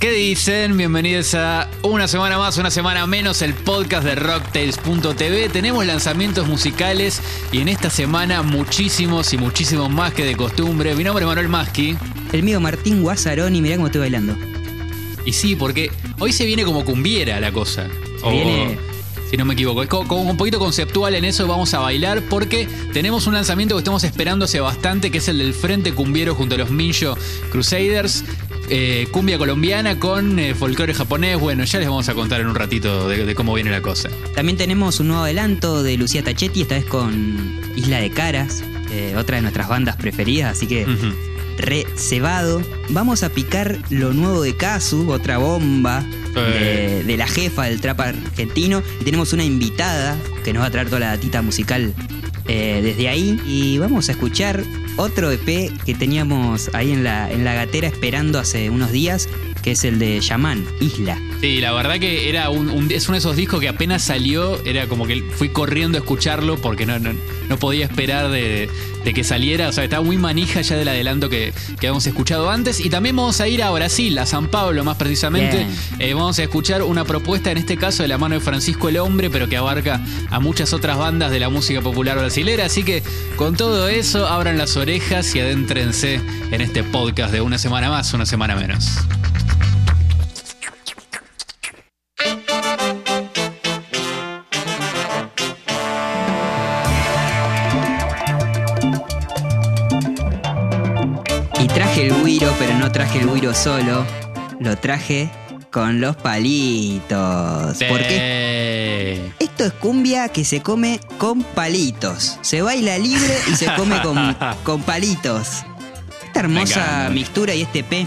¿qué dicen? Bienvenidos a una semana más, una semana menos, el podcast de Rocktails.tv. Tenemos lanzamientos musicales y en esta semana muchísimos y muchísimos más que de costumbre. Mi nombre es Manuel Maschi. El mío Martín Guasarón y mirá cómo estoy bailando. Y sí, porque hoy se viene como cumbiera la cosa. Se viene- Si no me equivoco, es co- como un poquito conceptual en eso, vamos a bailar porque tenemos un lanzamiento que estamos esperando hace bastante, que es el del Frente Cumbiero junto a los Minjo Crusaders. Eh, cumbia colombiana con eh, folclore japonés. Bueno, ya les vamos a contar en un ratito de, de cómo viene la cosa. También tenemos un nuevo adelanto de Lucía Tachetti, esta vez con Isla de Caras, eh, otra de nuestras bandas preferidas, así que re cebado. Vamos a picar lo nuevo de Kazu, otra bomba de, de la jefa del trap argentino. Y tenemos una invitada que nos va a traer toda la datita musical eh, desde ahí. Y vamos a escuchar otro EP que teníamos ahí en la, en la gatera esperando hace unos días, que es el de Yaman, Isla. Sí, la verdad que era un, un- es uno de esos discos que apenas salió, era como que fui corriendo a escucharlo porque no, no, no podía esperar de, de que saliera. O sea, estaba muy manija ya del adelanto que, que habíamos escuchado antes. Y también vamos a ir a Brasil, a San Pablo más precisamente. Eh, vamos a escuchar una propuesta, en este caso de la mano de Francisco el Hombre, pero que abarca a muchas otras bandas de la música popular brasilera. Así que con todo eso, abran las orejas y adéntrense en este podcast de una semana más, una semana menos. Pero no traje el guiro solo. Lo traje con los palitos. Porque Eh, esto es cumbia que se come con palitos. Se baila libre y se come con, con palitos. Esta hermosa mixtura y este P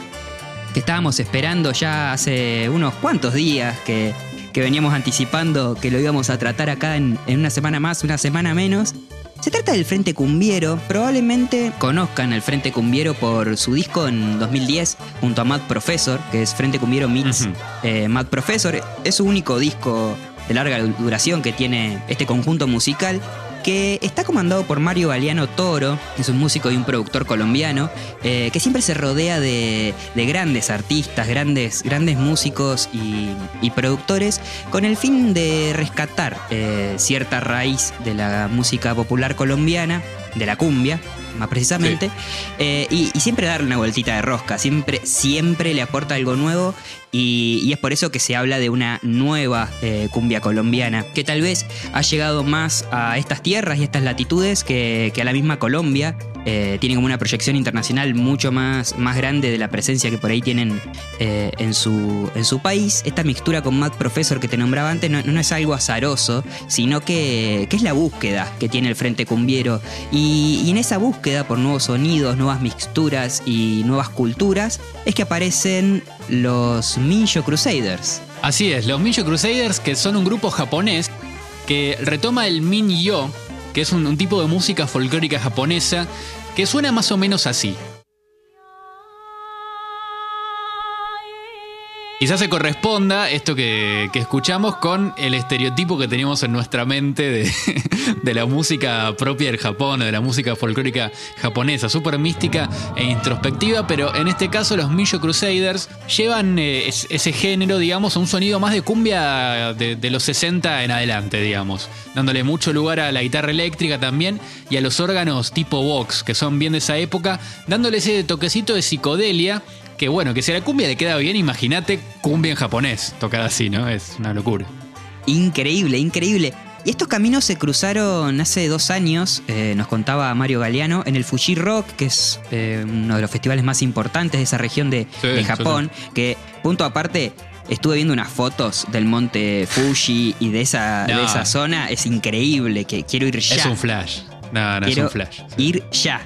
que estábamos esperando ya hace unos cuantos días que, que veníamos anticipando que lo íbamos a tratar acá en, en una semana más, una semana menos. Se trata del Frente Cumbiero. Probablemente conozcan al Frente Cumbiero por su disco en 2010 junto a Mad Professor, que es Frente Cumbiero Meets Ujú. eh, Mad Professor. Es su único disco de larga duración que tiene este conjunto musical que está comandado por Mario Galeano Toro, es un músico y un productor colombiano, eh, que siempre se rodea de, de grandes artistas, grandes, grandes músicos y, y productores, con el fin de rescatar eh, cierta raíz de la música popular colombiana, de la cumbia, más precisamente, eh, y, y siempre darle una vueltita de rosca, siempre, siempre le aporta algo nuevo y, y es por eso que se habla de una nueva eh, cumbia colombiana, que tal vez ha llegado más a estas tierras y estas latitudes que, que a la misma Colombia. Eh, tiene como una proyección internacional mucho más, más grande de la presencia que por ahí tienen eh, en, su, en su país. Esta mixtura con Mad Professor que te nombraba antes no, no es algo azaroso, sino que, que es la búsqueda que tiene el Frente Cumbiero. Y, y en esa búsqueda por nuevos sonidos, nuevas mixturas y nuevas culturas, es que aparecen los Minjo Crusaders. Así es, los Minjo Crusaders, que son un grupo japonés que retoma el Min-Yo, que es un, un tipo de música folclórica japonesa, que suena más o menos así. Quizás se corresponda esto que, que escuchamos con el estereotipo que teníamos en nuestra mente de, de la música propia del Japón, de la música folclórica japonesa, súper mística e introspectiva, pero en este caso los Minjo Crusaders llevan eh, es- ese género, digamos, a un sonido más de cumbia de los 60 en adelante, digamos, dándole mucho lugar a la guitarra eléctrica también y a los órganos tipo Vox, que son bien de esa época, dándole ese toquecito de psicodelia que bueno, que si a la cumbia le queda bien, imagínate cumbia en japonés, tocada así, ¿no? Es una locura. Increíble, increíble. Y estos caminos se cruzaron hace dos años, eh, nos contaba Mario Galeano, en el Fuji Rock, que es eh, uno de los festivales más importantes de esa región de, Sí, de sí, Japón, que, punto aparte, estuve viendo unas fotos del monte Fuji y de esa, No. de esa zona, es increíble, que quiero ir ya. Es un flash. No, no, es un flash. ir ya.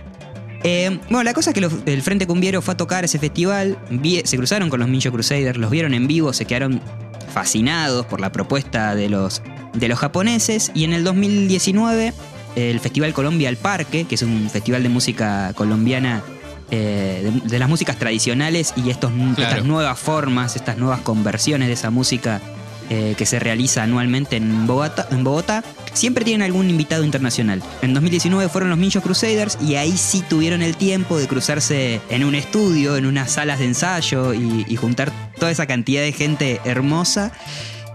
Eh, bueno, la cosa es que los- el Frente Cumbiero fue a tocar ese festival, vi- se cruzaron con los Minjo Crusaders, los vieron en vivo, se quedaron fascinados por la propuesta de los, de los japoneses y en el 2019 el Festival Colombia al Parque, que es un festival de música colombiana, eh, de, de las músicas tradicionales y estos, estas nuevas formas, estas nuevas conversiones de esa música eh, que se realiza anualmente en Bogotá, en Bogotá siempre tienen algún invitado internacional. En 2019 fueron los Mincho Crusaders y ahí sí tuvieron el tiempo de cruzarse en un estudio, en unas salas de ensayo y, y juntar toda esa cantidad de gente hermosa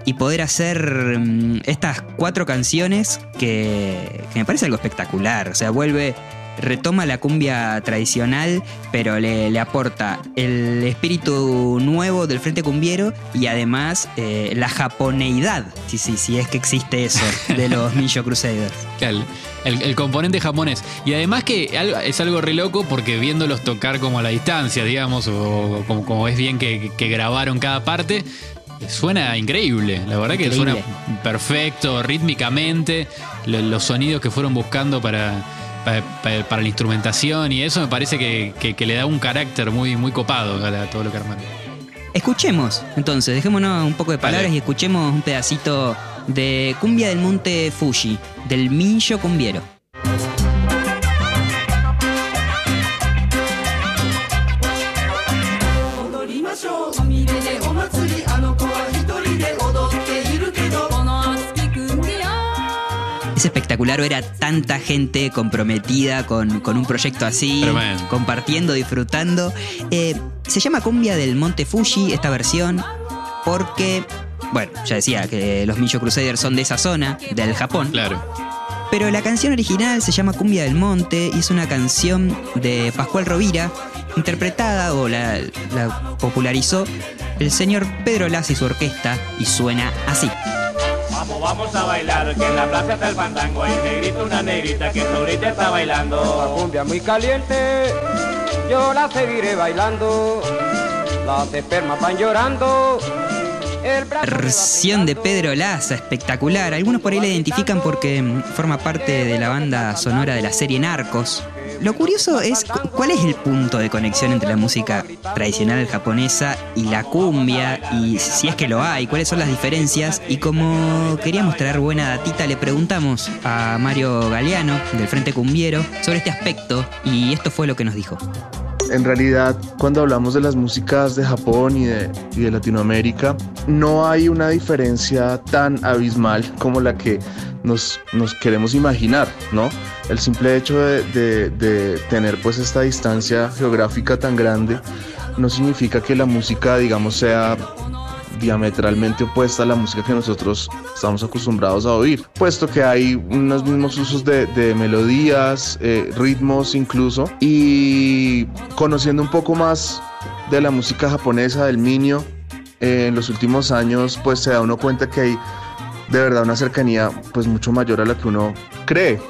y poder hacer mm, estas cuatro canciones que, que me parece algo espectacular. O sea, vuelve retoma la cumbia tradicional, pero le, le aporta el espíritu nuevo del Frente Cumbiero y además eh, la japoneidad, si, si, si es que existe eso, de los Mincho Crusaders. El, el- el componente japonés. Y además que es algo re loco porque viéndolos tocar como a la distancia, digamos, o como, como es bien que, que grabaron cada parte, suena increíble. La verdad que Increíble. suena perfecto, rítmicamente, lo- los sonidos que fueron buscando para, para, para- para la instrumentación y eso me parece que, que- que le da un carácter muy, muy copado a, la- a todo lo que armaron. Escuchemos, entonces, dejémonos un poco de palabras y escuchemos un pedacito de Cumbia del Monte Fuji, del Mincho Cumbiero. Espectacular ver a tanta gente comprometida con, con un proyecto así, Tremendo. compartiendo, disfrutando. Eh, se llama Cumbia del Monte Fuji, esta versión, porque, bueno, ya decía que los Mincho Crusaders son de esa zona, del Japón. Claro. Pero la canción original se llama Cumbia del Monte y es una canción de Pascual Rovira, interpretada o la, la popularizó el señor Pedro Laza y su orquesta, y suena así. Vamos, vamos a bailar, que en la plaza está el fandango. Hay negrito, una negrita que ahorita está bailando. cumbia muy caliente, yo la seguiré bailando. Las espermas van llorando. Versión de. Pedro Laza, espectacular. Algunos por ahí la identifican porque mm, forma parte de la banda sonora de la serie Narcos. Lo curioso es cu- cuál es el punto de conexión entre la música tradicional japonesa y la cumbia, y si es que lo hay, cuáles son las diferencias. Y como queríamos traer buena datita, le preguntamos a Mario Galeano, del Frente Cumbiero, sobre este aspecto, y esto fue lo que nos dijo. En realidad, cuando hablamos de las músicas de Japón y de, Latinoamérica, no hay una diferencia tan abismal como la que nos, queremos imaginar, ¿no? El simple hecho de- de tener pues esta distancia geográfica tan grande no significa que la música, digamos, sea diametralmente opuesta a la música que nosotros estamos acostumbrados a oír, puesto que hay unos mismos usos de, melodías, eh, ritmos incluso, y conociendo un poco más de la música japonesa, del minio, eh, en los últimos años pues se da uno cuenta que hay de verdad una cercanía pues mucho mayor a la que uno cree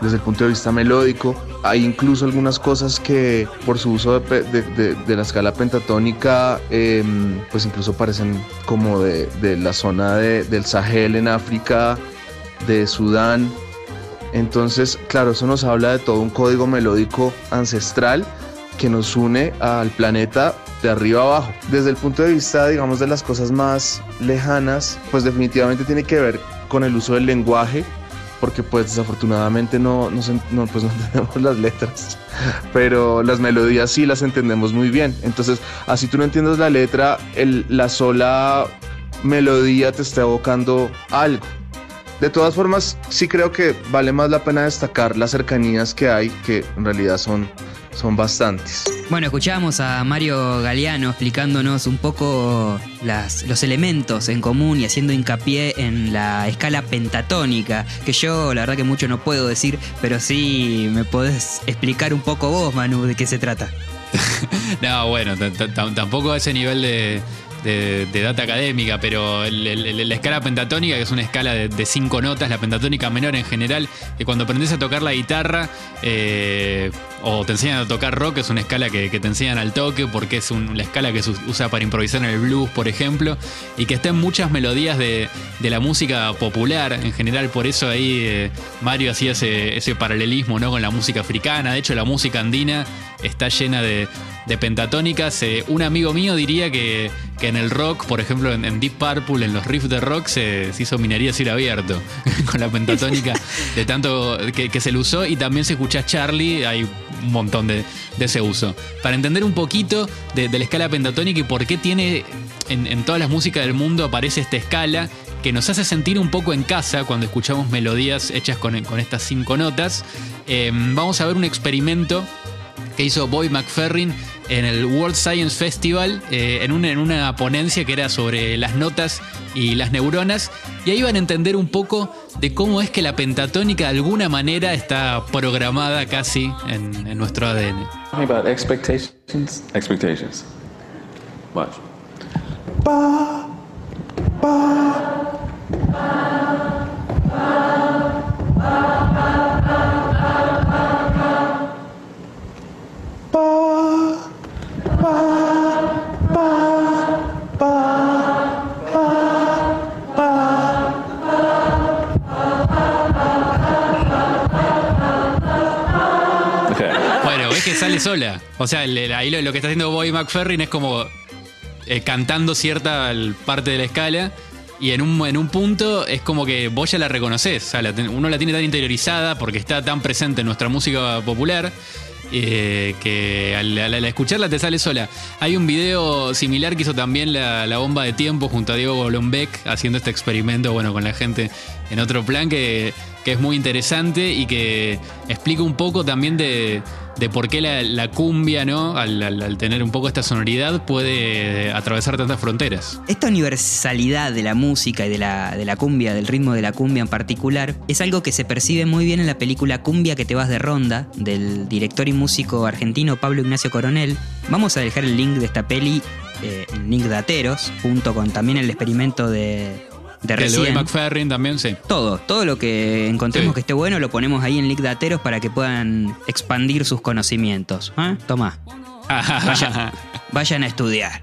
desde el punto de vista melódico. Hay incluso algunas cosas que por su uso de, la escala pentatónica, em, pues incluso parecen como de, la zona de- del Sahel en África, de Sudán. Entonces, claro, eso nos habla de todo un código melódico ancestral que nos une al planeta de arriba abajo. Desde el punto de vista, digamos, de las cosas más lejanas, pues definitivamente tiene que ver con el uso del lenguaje, porque pues desafortunadamente no, no, no, pues, no entendemos las letras, pero las melodías sí las entendemos muy bien. Entonces, así tú no entiendes la letra, el- la sola melodía te está evocando algo. De todas formas, sí creo que vale más la pena destacar las cercanías que hay, que en realidad son, son bastantes. Bueno, escuchábamos a Mario Galeano explicándonos un poco los elementos en común y haciendo hincapié en la escala pentatónica, que yo la verdad que mucho no puedo decir, pero sí me podés explicar un poco vos, Manu, de qué se trata. No, bueno, tampoco a ese nivel de, de- data académica, pero la escala pentatónica, que es una escala de, de cinco notas, la pentatónica menor en general, que cuando aprendes a tocar la guitarra eh, o te enseñan a tocar rock, es una escala que, te enseñan al toque, porque es un- la escala que se usa para improvisar en el blues, por ejemplo, y que está en muchas melodías de, la música popular en general, por eso ahí eh, Mario hacía ese, paralelismo ¿no? con la música africana, de hecho la música andina está llena de, de pentatónicas. Eh, un amigo mío diría que, que en el rock, por ejemplo, en, Deep Purple, en los riffs de rock, se, hizo minería cielo abierto con la pentatónica de tanto que, se le usó. Y también si escuchás Charlie, hay un montón de, ese uso. Para entender un poquito de, la escala pentatónica y por qué tiene en, todas las músicas del mundo aparece esta escala que nos hace sentir un poco en casa cuando escuchamos melodías hechas con, con estas cinco notas. Eh, vamos a ver un experimento que hizo Boy McFerrin en el World Science Festival, eh, en, una, en una ponencia que era sobre las notas y las neuronas, y ahí van a entender un poco de cómo es que la pentatónica de alguna manera está programada casi en, en nuestro ADN. About expectations. Expectations. Watch. Okay. Sola. O sea, ahí lo, que está haciendo Boy McFerrin es como eh, cantando cierta parte de la escala. Y en un, en un punto es como que vos ya la reconoces. O sea, uno la tiene tan interiorizada porque está tan presente en nuestra música popular. eh, que al escucharla te sale sola. Hay un video similar que hizo también la, la bomba de tiempo junto a Diego Golombek haciendo este experimento, bueno, con la gente en otro plan que, que es muy interesante y que explica un poco también de, de por qué la, cumbia, ¿no? Al, tener un poco esta sonoridad, puede atravesar tantas fronteras. Esta universalidad de la música y de la, de la cumbia, del ritmo de la cumbia en particular, es algo que se percibe muy bien en la película Cumbia que te vas de ronda, del director y músico argentino Pablo Ignacio Coronel. Vamos a dejar el link de esta peli eh, en Link Dateros, junto con también el experimento de, de El de recién. McFerrin también, sí. Todo, todo lo que encontremos Sí. que esté bueno lo ponemos ahí en Link Dateros para que puedan expandir sus conocimientos. ¿eh? Toma. Vayan, vayan a estudiar.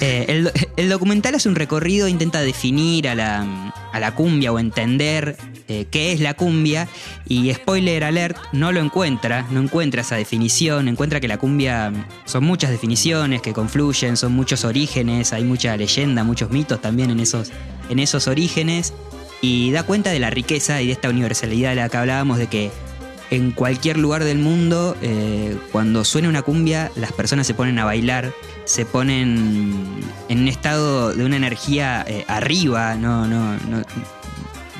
Eh, el, documental hace un recorrido, intenta definir a la, a la cumbia o entender eh, qué es la cumbia y spoiler alert, no lo encuentra, no encuentra esa definición, encuentra que la cumbia son muchas definiciones que confluyen, son muchos orígenes, hay mucha leyenda, muchos mitos también en esos, en esos orígenes y da cuenta de la riqueza y de esta universalidad de la que hablábamos de que en cualquier lugar del mundo, eh, cuando suena una cumbia, las personas se ponen a bailar, se ponen en un estado de una energía eh, arriba, no, no, no,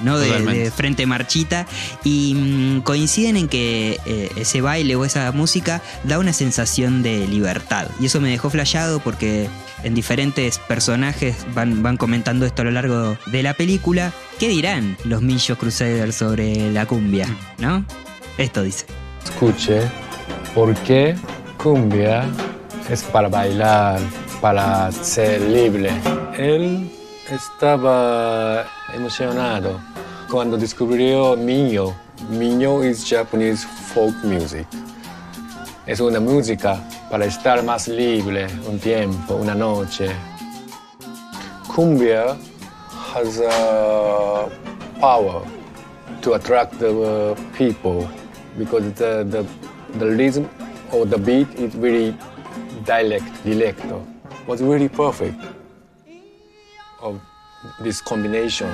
no de, frente marchita, y mm, coinciden en que eh, ese baile o esa música da una sensación de libertad. Y eso me dejó flayado porque en diferentes personajes van, van comentando esto a lo largo de la película. ¿Qué dirán los Millos Crusaders sobre la cumbia? ¿No? Esto dice. Escuche, porque cumbia es para bailar, para ser libre. Él estaba emocionado cuando descubrió Minho. Minho es Japanese folk music. Es una música para estar más libre un tiempo, una noche. Cumbia has a power to attract the uh, people because the, the, the rhythm or the beat is very dialect, dialecto. Was really perfect of this combination.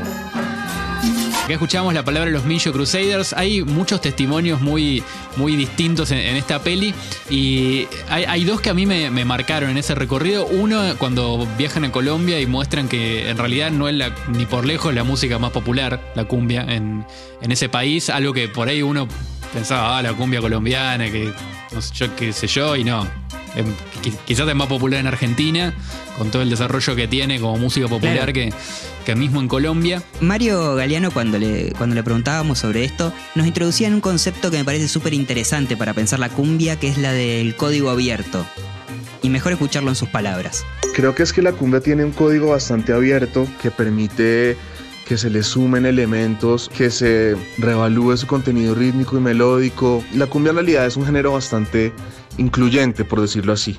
Acá escuchamos la palabra los Millo Crusaders. Hay muchos testimonios muy, muy distintos en, esta peli. Y hay, dos que a mí me, marcaron en ese recorrido. Uno, cuando viajan a Colombia y muestran que en realidad no es ni por lejos la música más popular, la cumbia, en, en ese país. Algo que por ahí uno pensaba, ah, la cumbia colombiana, que no sé yo qué sé yo, y no. Em, qui- quizás es más popular en Argentina, con todo el desarrollo que tiene como música popular Claro. que, que mismo en Colombia. Mario Galeano, cuando le, cuando le preguntábamos sobre esto, nos introducía en un concepto que me parece súper interesante para pensar la cumbia, que es la del código abierto. Y mejor escucharlo en sus palabras. Creo que es que la cumbia tiene un código bastante abierto que permite que se le sumen elementos, que se revalúe su contenido rítmico y melódico. La cumbia en realidad es un género bastante incluyente, por decirlo así.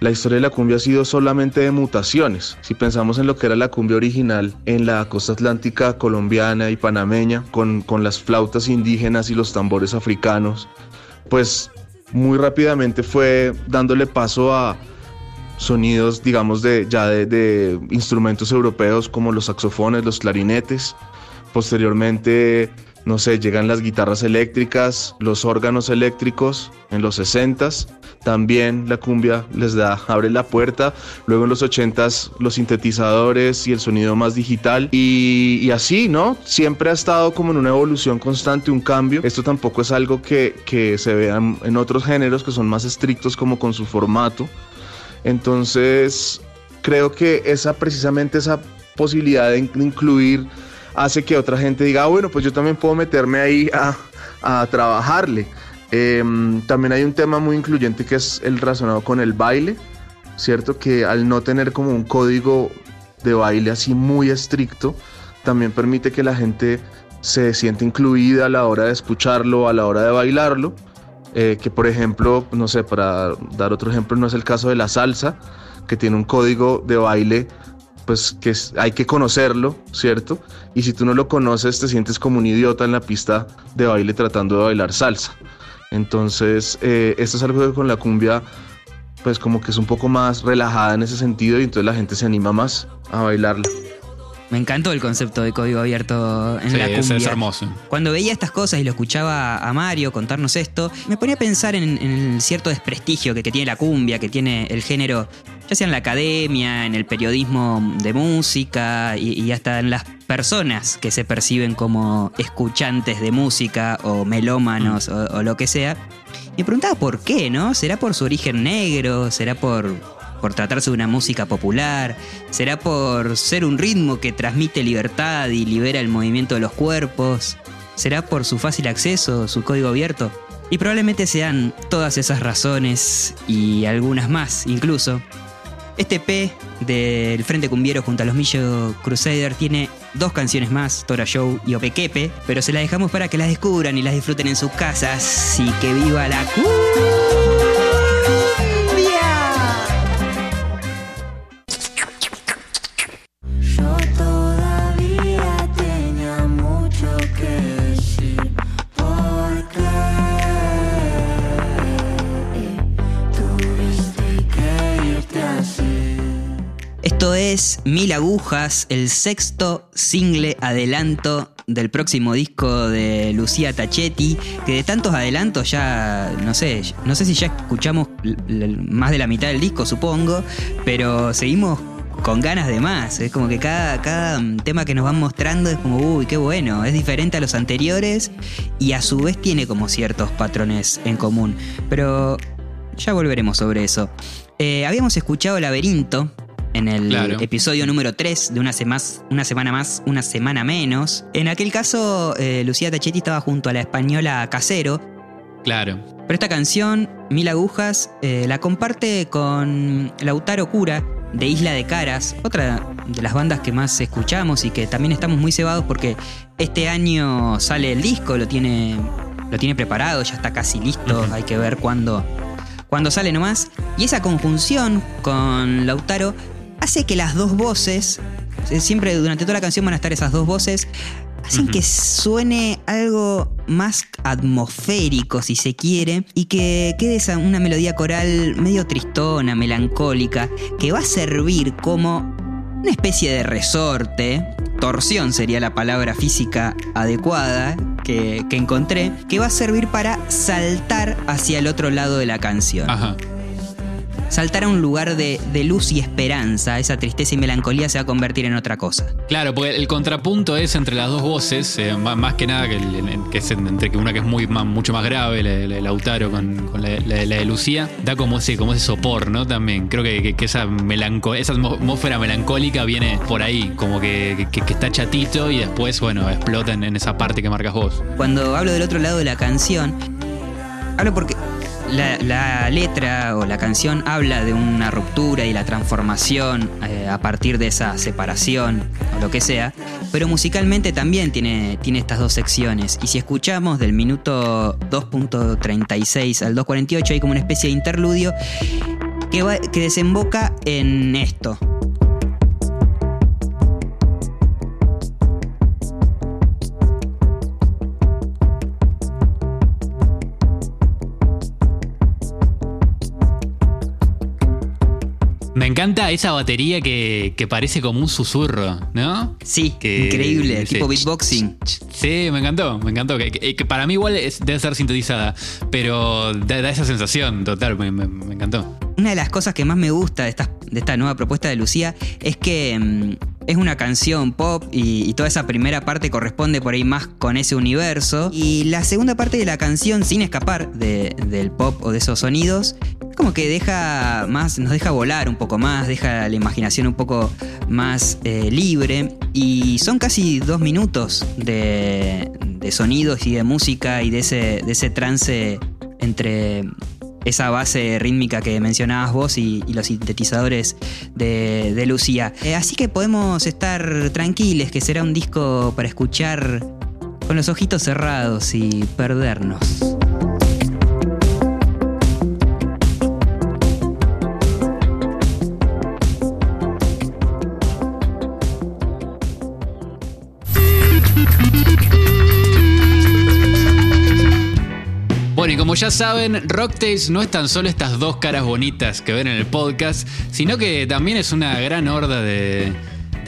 La historia de la cumbia ha sido solamente de mutaciones. Si pensamos en lo que era la cumbia original en la costa atlántica colombiana y panameña, con, con las flautas indígenas y los tambores africanos, pues muy rápidamente fue dándole paso a sonidos, digamos, de, ya de, instrumentos europeos como los saxofones, los clarinetes. Posteriormente, no sé, llegan las guitarras eléctricas, los órganos eléctricos en los 60s. también la cumbia les da, abre la puerta. Luego en los 80s los sintetizadores y el sonido más digital. Y, y así, ¿no? Siempre ha estado como en una evolución constante, un cambio. Esto tampoco es algo que, que se vea en otros géneros que son más estrictos como con su formato. Entonces, creo que esa precisamente esa posibilidad de, in- de incluir hace que otra gente diga, ah, bueno, pues yo también puedo meterme ahí a, a trabajarle. Em, también hay un tema muy incluyente que es el relacionado con el baile, ¿cierto? Que al no tener como un código de baile así muy estricto, también permite que la gente se sienta incluida a la hora de escucharlo, a la hora de bailarlo. Eh, que por ejemplo, no sé, para dar otro ejemplo, no es el caso de la salsa, que tiene un código de baile, pues que hay que conocerlo, ¿cierto? Y si tú no lo conoces, te sientes como un idiota en la pista de baile tratando de bailar salsa. Entonces, eh, esto es algo que con la cumbia, pues como que es un poco más relajada en ese sentido y entonces la gente se anima más a bailarla. Me encantó el concepto de código abierto en Sí, la cumbia. es hermoso. Cuando veía estas cosas y lo escuchaba a Mario contarnos esto, me ponía a pensar en, en el cierto desprestigio que, que tiene la cumbia, que tiene el género, ya sea en la academia, en el periodismo de música y, y hasta en las personas que se perciben como escuchantes de música o melómanos o, o lo que sea. Me preguntaba por qué, ¿no? ¿Será por su origen negro? ¿Será por, por tratarse de una música popular? ¿Será por ser un ritmo que transmite libertad y libera el movimiento de los cuerpos? ¿Será por su fácil acceso, su código abierto? Y probablemente sean todas esas razones y algunas más incluso. Este P del Frente Cumbiero junto a los Millo Crusader tiene dos canciones más, Tora Show y Opequepe, pero se las dejamos para que las descubran y las disfruten en sus casas. Y que viva la es Mil Agujas, el sexto single adelanto del próximo disco de Lucía Tachetti, que de tantos adelantos ya, no sé, no sé si ya escuchamos más de la mitad del disco, supongo, pero seguimos con ganas de más. Es como que cada, cada tema que nos van mostrando es como, uy, qué bueno, es diferente a los anteriores y a su vez tiene como ciertos patrones en común. Pero ya volveremos sobre eso. Eh, habíamos escuchado Laberinto en el Claro. episodio número 3 de una, sema- una semana más, una semana menos. En aquel caso, eh, Lucía Tachetti estaba junto a la española Casero. Claro. Pero esta canción, Mil Agujas, eh, la comparte con Lautaro Cura de Isla de Caras, otra de las bandas que más escuchamos y que también estamos muy cebados porque este año sale el disco, lo tiene, lo tiene preparado, ya está casi listo, hay que ver cuándo, cuándo sale nomás. Y esa conjunción con Lautaro hace que las dos voces, eh, siempre durante toda la canción van a estar esas dos voces, hacen que suene algo más atmosférico, si se quiere, y que quede esa, una melodía coral medio tristona, melancólica, que va a servir como una especie de resorte, torsión sería la palabra física adecuada que, que encontré, que va a servir para saltar hacia el otro lado de la canción Ajá. Saltar a un lugar de, de luz y esperanza, esa tristeza y melancolía se va a convertir en otra cosa. Claro, porque el contrapunto es entre las dos voces, eh, má- más, que nada que, que es entre que una que es muy más- mucho más grave, la, la de Lautaro con, con la, la- la de Lucía, da como ese, como ese sopor, ¿no? También. Creo que, que- que esa, melanco esa atmósfera melancólica viene por ahí, como que, que- que está chatito y después, bueno, explota en, en esa parte que marcas vos. Cuando hablo del otro lado de la canción, hablo porque la, letra o la canción habla de una ruptura y la transformación eh, a partir de esa separación o lo que sea, pero musicalmente también tiene, tiene estas dos secciones. Y si escuchamos del minuto 2.36 al 2.48 hay como una especie de interludio que, va- que desemboca en esto. Encanta esa batería que, que parece como un susurro, ¿no? Sí, Que- increíble, sí. tipo beatboxing. Sí, me encantó, me encantó. Que, para mí igual es- debe ser sintetizada, pero da, da esa sensación total, me, me- me encantó. Una de las cosas que más me gusta de esta, de esta nueva propuesta de Lucía es que mm, es una canción pop y, toda esa primera parte corresponde por ahí más con ese universo. Y la segunda parte de la canción, sin escapar de- del pop o de esos sonidos, como que deja más, nos deja volar un poco más, deja la imaginación un poco más eh, libre. Y son casi dos minutos de, de sonidos y de música y de ese, de ese trance entre esa base rítmica que mencionabas vos y, los sintetizadores de, de Lucía. Eh, así que podemos estar tranquiles que será un disco para escuchar con los ojitos cerrados y perdernos. Como ya saben, Rocktails no es tan solo estas dos caras bonitas que ven en el podcast, sino que también es una gran horda de,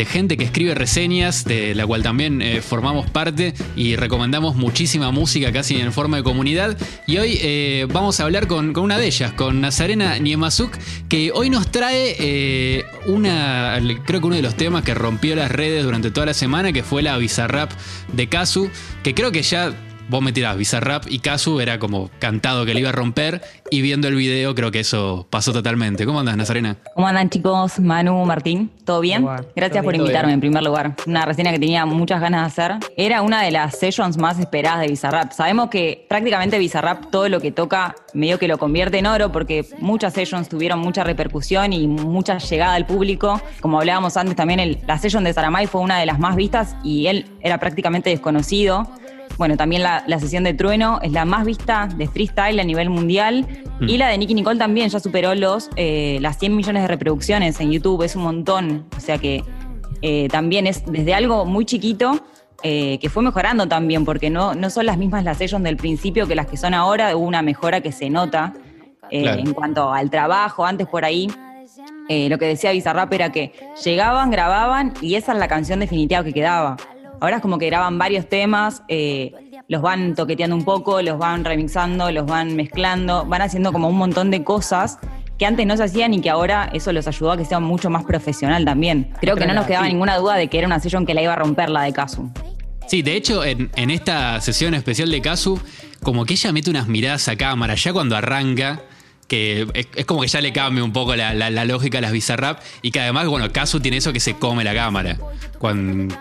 gente que escribe reseñas, de la cual también eh, formamos parte y recomendamos muchísima música casi en forma de comunidad. Y hoy eh, vamos a hablar con, con una de ellas, con Nazarena Niemazuk, que hoy nos trae eh, una, creo que uno de los temas que rompió las redes durante toda la semana, que fue la Bizarrap de Kazu, que creo que ya vos me tirás Bizarrap y Kazu era como cantado que le iba a romper y viendo el video creo que eso pasó totalmente. ¿Cómo andas, Nazarena? ¿Cómo andan chicos? Manu, Martín, ¿todo bien? Gracias por invitarme en primer lugar. Una reseña que tenía muchas ganas de hacer. Era una de las sessions más esperadas de Bizarrap. Sabemos que prácticamente Bizarrap todo lo que toca medio que lo convierte en oro porque muchas sessions tuvieron mucha repercusión y mucha llegada al público. Como hablábamos antes también, el- la session de Saramay fue una de las más vistas y él era prácticamente desconocido. Bueno, también la, la sesión de Trueno es la más vista de freestyle a nivel mundial. Y la de Nicky Nicole también ya superó los, eh, las 100 millones de reproducciones en YouTube. Es un montón. O sea que eh, también es desde algo muy chiquito eh, que fue mejorando también, porque no, no son las mismas las sessions del principio que las que son ahora. Hubo una mejora que se nota eh, Claro. en cuanto al trabajo. Antes por ahí eh, lo que decía Bizarrap era que llegaban, grababan y esa es la canción definitiva que quedaba. Ahora es como que graban varios temas, eh, los van toqueteando un poco, los van remixando, los van mezclando, van haciendo como un montón de cosas que antes no se hacían y que ahora eso los ayudó a que sea mucho más profesional también. Creo que no nos quedaba ninguna duda de que era una session que la iba a romper la de Kazu. Sí, de hecho, en, en esta sesión especial de Kazu, como que ella mete unas miradas a cámara ya cuando arranca, que es, es como que ya le cambia un poco la, la- la lógica a las Bizarrap, y que además, bueno, Kazu tiene eso que se come la cámara. Cuando,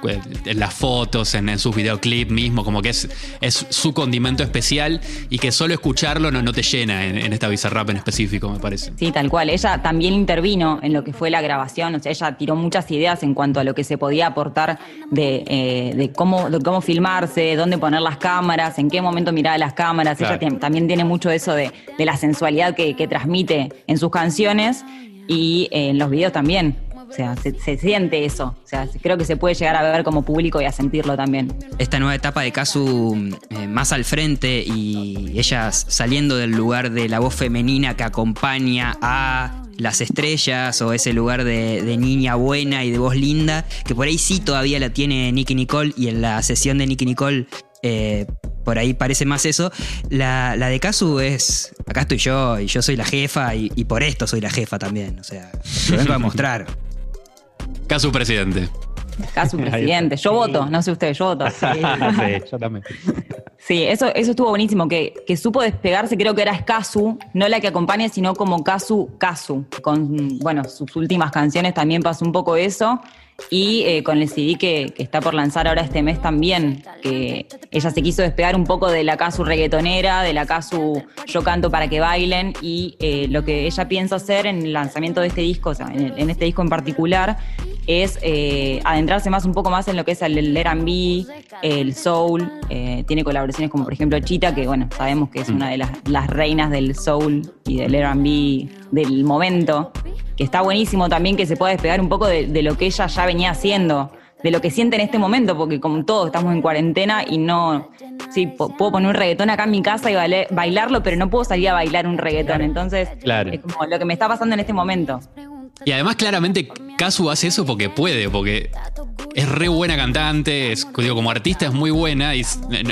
en las fotos, en, en sus videoclips mismo, como que es, es su condimento especial y que solo escucharlo no, no te llena en, en esta Bizarrap en específico, me parece. Sí, tal cual. Ella también intervino en lo que fue la grabación, o sea, ella tiró muchas ideas en cuanto a lo que se podía aportar de, eh, de cómo, de cómo filmarse, dónde poner las cámaras, en qué momento mirar las cámaras. Claro. Ella también tiene mucho eso de, de la sensualidad que, que transmite en sus canciones y en los videos también. O sea, se, siente eso. O sea, creo que se puede llegar a ver como público y a sentirlo también. Esta nueva etapa de Kazu eh, más al frente y ella saliendo del lugar de la voz femenina que acompaña a las estrellas o ese lugar de, de niña buena y de voz linda, que por ahí sí todavía la tiene Nicky Nicole y en la sesión de Nicky Nicole eh, por ahí parece más eso. La, la de Kazu es, acá estoy yo y yo soy la jefa y, y por esto soy la jefa también, o sea, lo vengo a demostrar. Kazu presidente. Caso presidente. Yo voto, no sé ustedes, yo voto. yo también. Sí, eso, eso estuvo buenísimo, que, que supo despegarse, creo que era Kazu, no la que acompaña, sino como Kazu Kazu. Con, bueno, sus últimas canciones también pasó un poco eso. Y eh, con el CD que, que está por lanzar ahora este mes también, que ella se quiso despegar un poco de la Kazu reggaetonera, de la Kazu yo canto para que bailen, y eh, lo que ella piensa hacer en el lanzamiento de este disco, o sea, en este disco en particular, es eh, adentrarse más un poco más en lo que es el, R&B, el soul, eh, tiene colaboraciones como por ejemplo Chita, que bueno, sabemos que es una de las, las reinas del soul y del R&B del momento, que está buenísimo también que se pueda despegar un poco de, de lo que ella ya venía haciendo, de lo que siente en este momento, porque como todos estamos en cuarentena y no, sí, puedo poner un reggaetón acá en mi casa y bailarlo, pero no puedo salir a bailar un reggaetón, entonces Claro. es como lo que me está pasando en este momento. Y además, claramente, Kazu hace eso porque puede, porque es re buena cantante, digo, como artista es muy buena y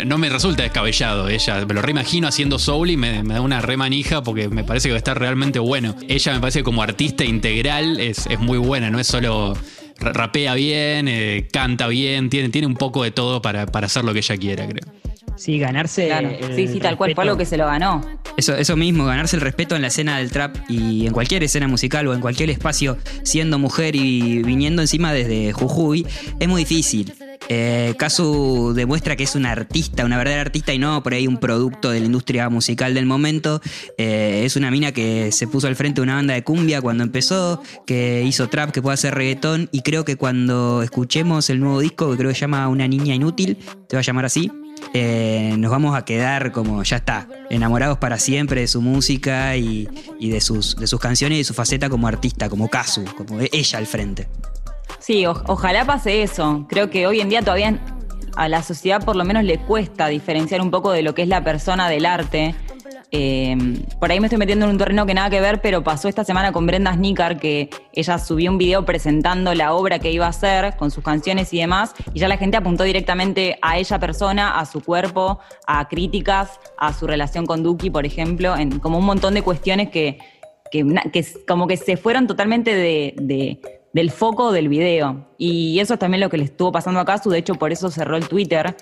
no- me resulta descabellado ella. Me lo reimagino haciendo soul y me, da una re manija porque me parece que estar realmente bueno. Ella me parece que como artista integral es, es muy buena, no es solo rapea bien, eh, canta bien, tiene, tiene un poco de todo para, para hacer lo que ella quiera, creo. Sí, ganarse. Claro. el Sí, sí, tal cual. Fue respeto. algo que se lo ganó. Eso, eso mismo, ganarse el respeto en la escena del trap y en cualquier escena musical o en cualquier espacio, siendo mujer y viniendo encima desde Jujuy, es muy difícil. Eh, demuestra que es una artista, una verdadera artista y no por ahí un producto de la industria musical del momento. Eh, es una mina que se puso al frente de una banda de cumbia cuando empezó, que hizo trap, que puede hacer reggaetón y creo que cuando escuchemos el nuevo disco, que creo que se llama Una Niña Inútil, se va a llamar así, eh, nos vamos a quedar como ya está, enamorados para siempre de su música y, y de, sus, de sus canciones y de su faceta como artista, como Kazu, como ella al frente. Sí, ojalá pase eso. Creo que hoy en día todavía a la sociedad por lo menos le cuesta diferenciar un poco de lo que es la persona del arte. Eh, por ahí me estoy metiendo en un terreno que nada que ver, pero pasó esta semana con Brenda Snicker que ella subió un video presentando la obra que iba a hacer con sus canciones y demás, y ya la gente apuntó directamente a ella persona, a su cuerpo, a críticas, a su relación con Duki, por ejemplo, en como un montón de cuestiones que, que, como que se fueron totalmente de- del foco del video. Y eso es también lo que le estuvo pasando a Kazu, de hecho por eso cerró el Twitter,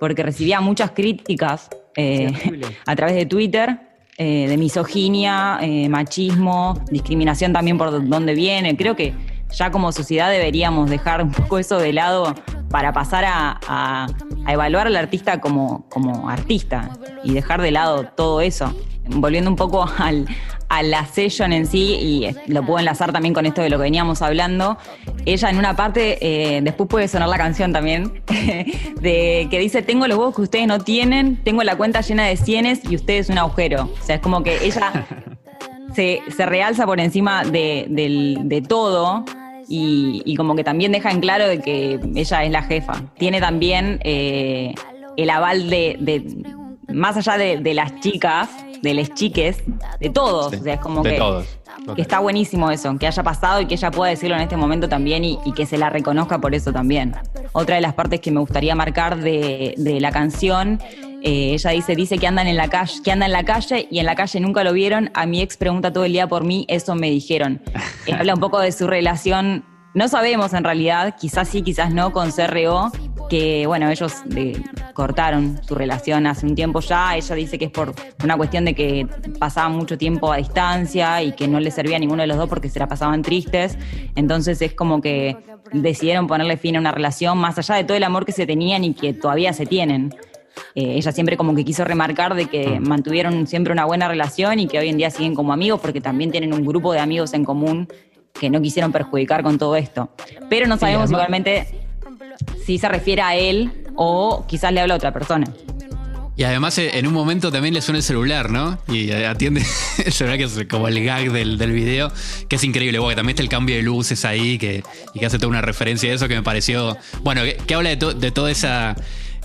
porque recibía muchas críticas eh, a través de Twitter. eh, de misoginia, eh, machismo, discriminación también por dónde viene. Creo que ya como sociedad deberíamos dejar un poco eso de lado para pasar a, a- a evaluar al artista como, como artista y dejar de lado todo eso. Volviendo un poco al, a la session en sí, y lo puedo enlazar también con esto de lo que veníamos hablando, ella en una parte, eh, después puede sonar la canción también, de que dice, tengo los huevos que ustedes no tienen, tengo la cuenta llena de cienes y ustedes un agujero. O sea, es como que ella se, se realza por encima de, del- de todo y, y como que también deja en claro de que ella es la jefa. Tiene también eh, el aval de, de- más allá de, de las chicas, de las chiques, de todos. Sí, o sea, es como de que, todos. que está buenísimo eso, que haya pasado y que ella pueda decirlo en este momento también y, y que se la reconozca por eso también. Otra de las partes que me gustaría marcar de, de la canción, eh, ella dice, dice que andan en la calle, que anda en la calle y en la calle nunca lo vieron. A mi ex pregunta todo el día por mí, eso me dijeron. Eh, habla un poco de su relación. No sabemos en realidad, quizás sí, quizás no, con CRO, que bueno, ellos eh, cortaron su relación hace un tiempo ya. Ella dice que es por una cuestión de que pasaban mucho tiempo a distancia y que no le servía a ninguno de los dos porque se la pasaban tristes. Entonces es como que decidieron ponerle fin a una relación más allá de todo el amor que se tenían y que todavía se tienen. Eh, ella siempre como que quiso remarcar de que mantuvieron siempre una buena relación y que hoy en día siguen como amigos porque también tienen un grupo de amigos en común que no quisieron perjudicar con todo esto. Pero no sabemos igualmente si se refiere a él o quizás le habla a otra persona. Y además eh, en un momento también le suena el celular, ¿no? Y eh, atiende el celular que es como el gag del, del video, que es increíble. Porque también está el cambio de luces ahí que, y que hace toda una referencia a eso que me pareció... Bueno, que, que habla de, to- de todo esa,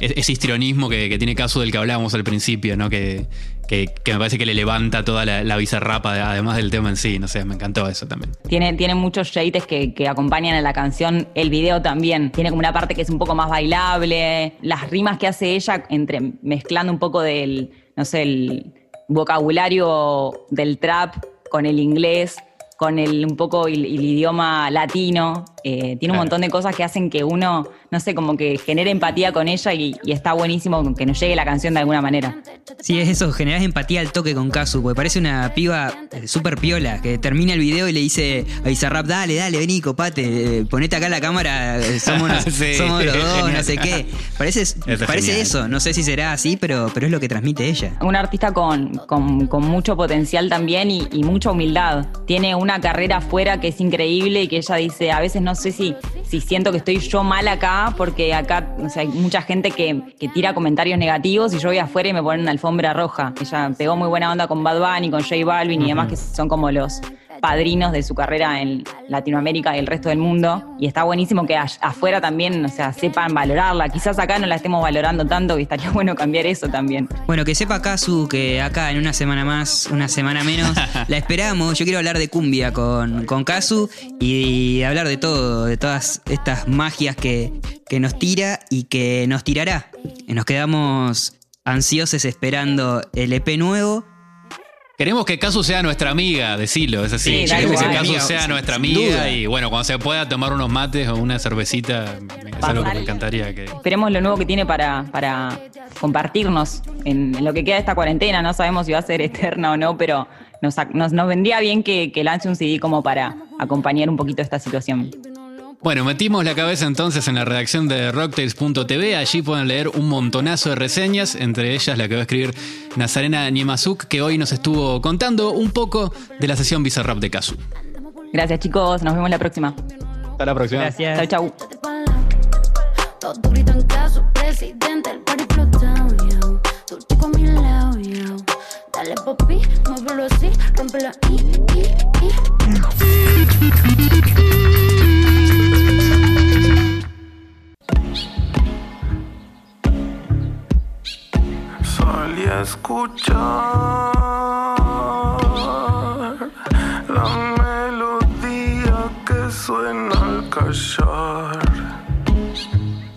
ese histrionismo que, que tiene caso del que hablábamos al principio, ¿no? Que, que, que me parece que le levanta toda la, la bizarrapa, además del tema en sí. No sé, me encantó eso también. Tiene, tiene muchos shades que, que acompañan a la canción. El video también tiene como una parte que es un poco más bailable. Las rimas que hace ella, entre mezclando un poco del, no sé, el vocabulario del trap con el inglés, con el un poco el, el idioma latino. Eh, tiene un Claro. montón de cosas que hacen que uno, no sé, como que genere empatía con ella y, y está buenísimo que nos llegue la canción de alguna manera. Sí, es eso, generás empatía al toque con Kazu, porque parece una piba eh, súper piola, que termina el video y le dice a Bizarrap, dale, dale, vení, copate, eh, ponete acá la cámara, eh, somos, Sí, somos los dos, genial. no sé qué. Parece, es parece genial. eso, no sé si será así, pero, pero es lo que transmite ella. Un artista con, con- con mucho potencial también y, y mucha humildad. Tiene una carrera afuera que es increíble y que ella dice, a veces no sé si, si siento que estoy yo mal acá, porque acá o sea, hay mucha gente que, que tira comentarios negativos y yo voy afuera y me ponen una alfombra roja. Ella pegó muy buena onda con Bad Bunny, con J Balvin y demás, que son como los, padrinos de su carrera en Latinoamérica y el resto del mundo. Y está buenísimo que afuera también, o sea, sepan valorarla. Quizás acá no la estemos valorando tanto y estaría bueno cambiar eso también. Bueno, que sepa Kazu que acá en una semana más, una semana menos, la esperamos. Yo quiero hablar de cumbia con, con Kazu y hablar de todo, de todas estas magias que, que nos tira y que nos tirará. Y nos quedamos ansiosos esperando el EP nuevo. Queremos que Casu sea nuestra amiga, decilo, es así. Sí, Queremos que. Casu sea nuestra amiga y bueno, cuando se pueda tomar unos mates o una cervecita, es algo que me encantaría que... Esperemos lo nuevo que tiene para, para compartirnos en, en lo que queda de esta cuarentena. No sabemos si va a ser eterna o no, pero nos, nos, nos vendría bien que, que lance un CD como para acompañar un poquito esta situación. Bueno, metimos la cabeza entonces en la redacción de rocktails.tv. Allí pueden leer un montonazo de reseñas, entre ellas la que va a escribir Nazarena Niemazuk, que hoy nos estuvo contando un poco de la sesión Bizarrap de Kazu. Gracias chicos, nos vemos la próxima. Hasta la próxima. Gracias. Chau, chau. Salí a escuchar la melodía que suena al callar.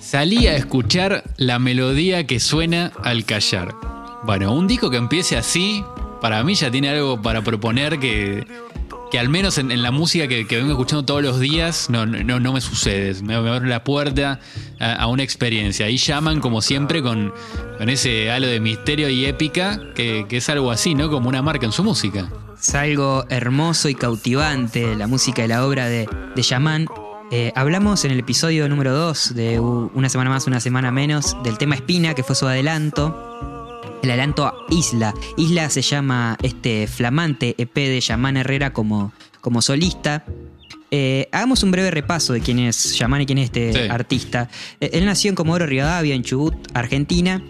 Salí a escuchar la melodía que suena al callar. Bueno, un disco que empiece así, para mí ya tiene algo para proponer que, que al menos en, la música que, que vengo escuchando todos los días no, no, no me sucede. Me, me abre la puerta a, una experiencia. Y llaman, como siempre, con, con ese halo de misterio y épica, que, que es algo así, ¿no? Como una marca en su música. Es algo hermoso y cautivante, la música y la obra de, de Yaman. Eh, hablamos en el episodio número 2 de Una semana más, una semana menos, del tema Espina, que fue su adelanto. El adelanto a Isla. Isla se llama este flamante EP de Yaman Herrera como, como solista. Eh, hagamos un breve repaso de quién es Yaman y quién es este Sí. artista. Eh, él nació en Comodoro Rivadavia, en Chubut, Argentina.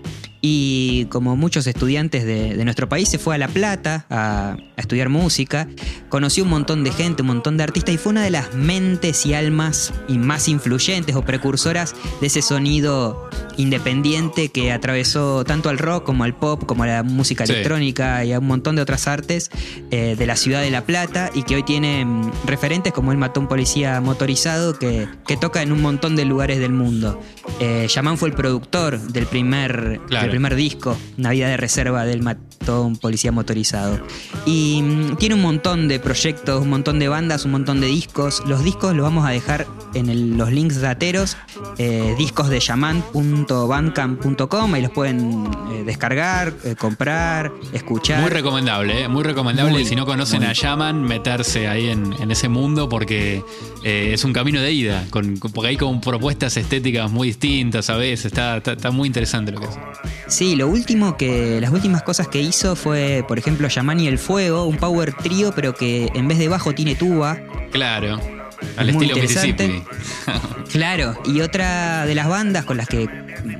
Y como muchos estudiantes de, de nuestro país, se fue a La Plata a, a estudiar música. Conoció un montón de gente, un montón de artistas y fue una de las mentes y almas y más influyentes o precursoras de ese sonido independiente que atravesó tanto al rock como al pop, como a la música Sí. electrónica y a un montón de otras artes eh, de la ciudad de La Plata y que hoy tiene mm, referentes como el matón policía motorizado que, que toca en un montón de lugares del mundo. Eh, Yaman fue el productor del primer, Claro. del primer disco, Una vida de reserva del matón policía motorizado. Y mm, tiene un montón de proyectos, un montón de bandas, un montón de discos. Los discos los vamos a dejar en el- los links dateros, eh, discos de yaman.bandcamp.com, ahí los pueden eh, descargar, eh, comprar, escuchar. Muy recomendable, ¿eh? muy recomendable. Muy, si no conocen muy. a Yaman, meterse ahí en, en ese mundo porque es un camino de ida, con, porque hay como propuestas estéticas muy distintas a veces. Está, está, está muy interesante lo que es. Sí, lo último que. Las últimas cosas que hizo fue, por ejemplo, Yaman y el Fuego, un power trío, pero que en vez de bajo tiene tuba. Claro, al Muy estilo interesante. Mississippi. Claro, y otra de las bandas con las que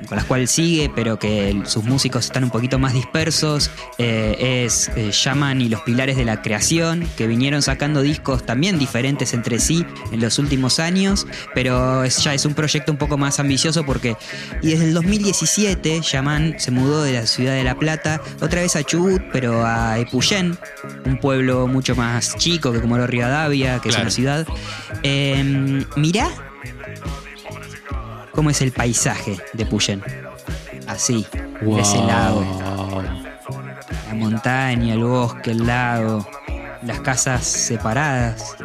con las cuales sigue, pero que sus músicos están un poquito más dispersos, eh, es eh, Shaman y los Pilares de la Creación, que vinieron sacando discos también diferentes entre sí en los últimos años, pero es- ya es un proyecto un poco más ambicioso porque y desde el 2017 Shaman se mudó de la ciudad de La Plata otra vez a Chubut, pero a Epuyén, un pueblo mucho más chico que como Rivadavia, que es una ciudad. Eh, mirá cómo es el paisaje de Puyén. Así, de ese lado. La montaña, el bosque, el lago, las casas separadas.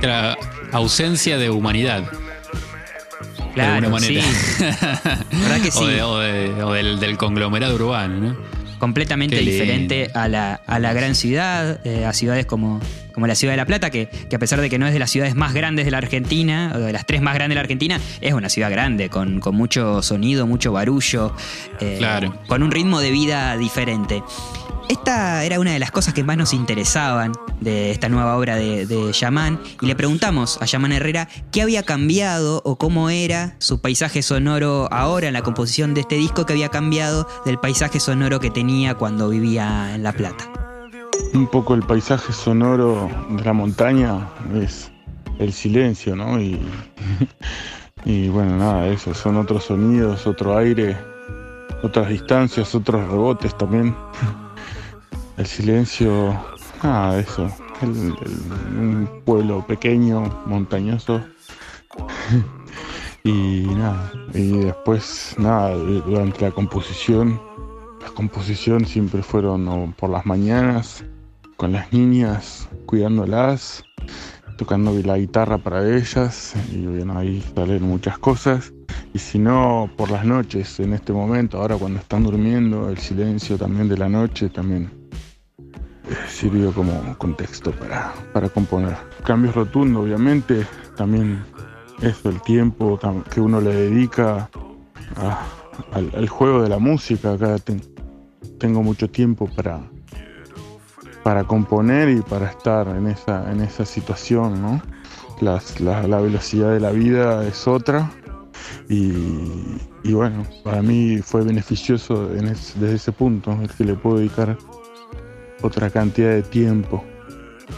Claro, ausencia de humanidad. de Claro, alguna manera. sí. ¿Verdad que sí? O, de- o de- o del, del conglomerado urbano, ¿no? Completamente Qué lindo. diferente a la, a la gran ciudad, eh, a ciudades como, como la ciudad de La Plata, que, que a pesar de que no es de las ciudades más grandes de la Argentina, o de las tres más grandes de la Argentina, es una ciudad grande, con, con mucho sonido, mucho barullo, eh, Claro. con un ritmo de vida diferente. Esta era una de las cosas que más nos interesaban de esta nueva obra de, de Yaman y le preguntamos a Yaman Herrera qué había cambiado o cómo era su paisaje sonoro ahora en la composición de este disco que había cambiado del paisaje sonoro que tenía cuando vivía en La Plata. un poco el paisaje sonoro de la montaña es el silencio, ¿no? Y, y bueno, nada, eso, son otros sonidos, otro aire, otras distancias, otros rebotes también. El silencio, nada, eso. El- el- un pueblo pequeño, montañoso. y nada, y después, nada, durante la composición, las composiciones siempre fueron por las mañanas, con las niñas, cuidándolas, tocando la guitarra para ellas, y bueno, ahí salen muchas cosas. Y si no, por las noches, en este momento, ahora cuando están durmiendo, el silencio también de la noche también sirvió como contexto para, para componer. Cambios rotundos, obviamente, también eso, el tiempo que uno le dedica al, juego de la música. Acá ten- tengo mucho tiempo para, para componer y para estar en esa, en esa situación, ¿no? Las- la, la velocidad de la vida es otra y, y bueno, para mí fue beneficioso en es- desde ese punto, el que le puedo dedicar otra cantidad de tiempo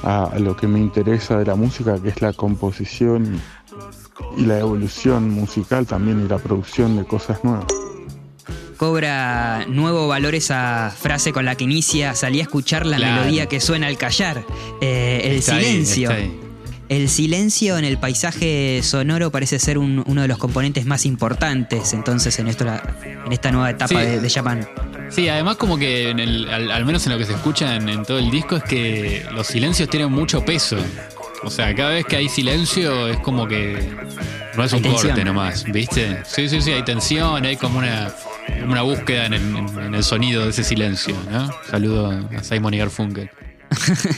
a, lo que me interesa de la música, que es la composición y, la evolución musical también y la producción de cosas nuevas. Cobra nuevo valor esa frase con la que inicia, salí a escuchar la Claro. melodía que suena al callar. Eh, el Está ahí, silencio. está ahí. El silencio en el paisaje sonoro parece ser un- uno de los componentes más importantes entonces en, esto, la- en esta nueva etapa Sí. de, de Japan. Sí, además como que en el- al, al menos en lo que se escucha en, en todo el disco es que los silencios tienen mucho peso. O sea, cada vez que hay silencio es como que no es Hay un tensión. corte nomás, ¿viste? Sí, sí, sí, hay tensión, hay como una, una búsqueda en el, en el sonido de ese silencio, ¿no? Saludo a Simon y Garfunkel.